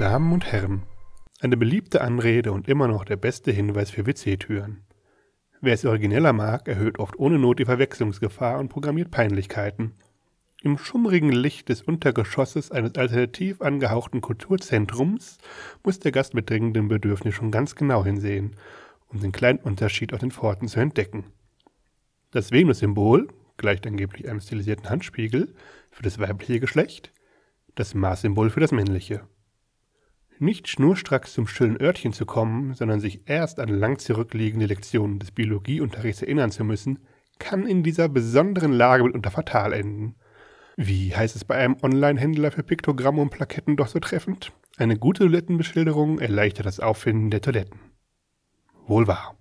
Damen und Herren, eine beliebte Anrede und immer noch der beste Hinweis für WC-Türen. Wer es origineller mag, erhöht oft ohne Not die Verwechslungsgefahr und programmiert Peinlichkeiten. Im schummrigen Licht des Untergeschosses eines alternativ angehauchten Kulturzentrums muss der Gast mit dringendem Bedürfnis schon ganz genau hinsehen, um den kleinen Unterschied auf den Pforten zu entdecken. Das Venus-Symbol gleicht angeblich einem stilisierten Handspiegel für das weibliche Geschlecht, das Mars-Symbol für das männliche. Nicht schnurstracks zum stillen Örtchen zu kommen, sondern sich erst an lang zurückliegende Lektionen des Biologieunterrichts erinnern zu müssen, kann in dieser besonderen Lage mitunter fatal enden. Wie heißt es bei einem Online-Händler für Piktogramme und Plaketten doch so treffend? Eine gute Toilettenbeschilderung erleichtert das Auffinden der Toiletten. Wohl wahr.